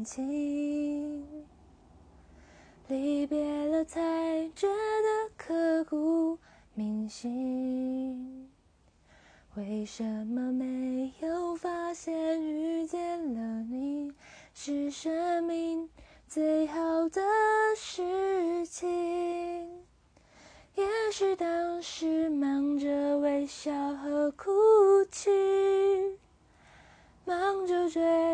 感情，离别了才觉得刻骨铭心。为什么没有发现遇见了你是生命最好的事情？也许当时忙着微笑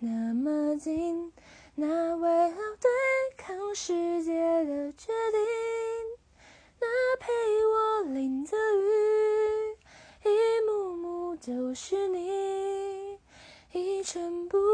那么近，那为了对抗世界的决定，那陪我淋的雨，一幕幕都是你，一尘不。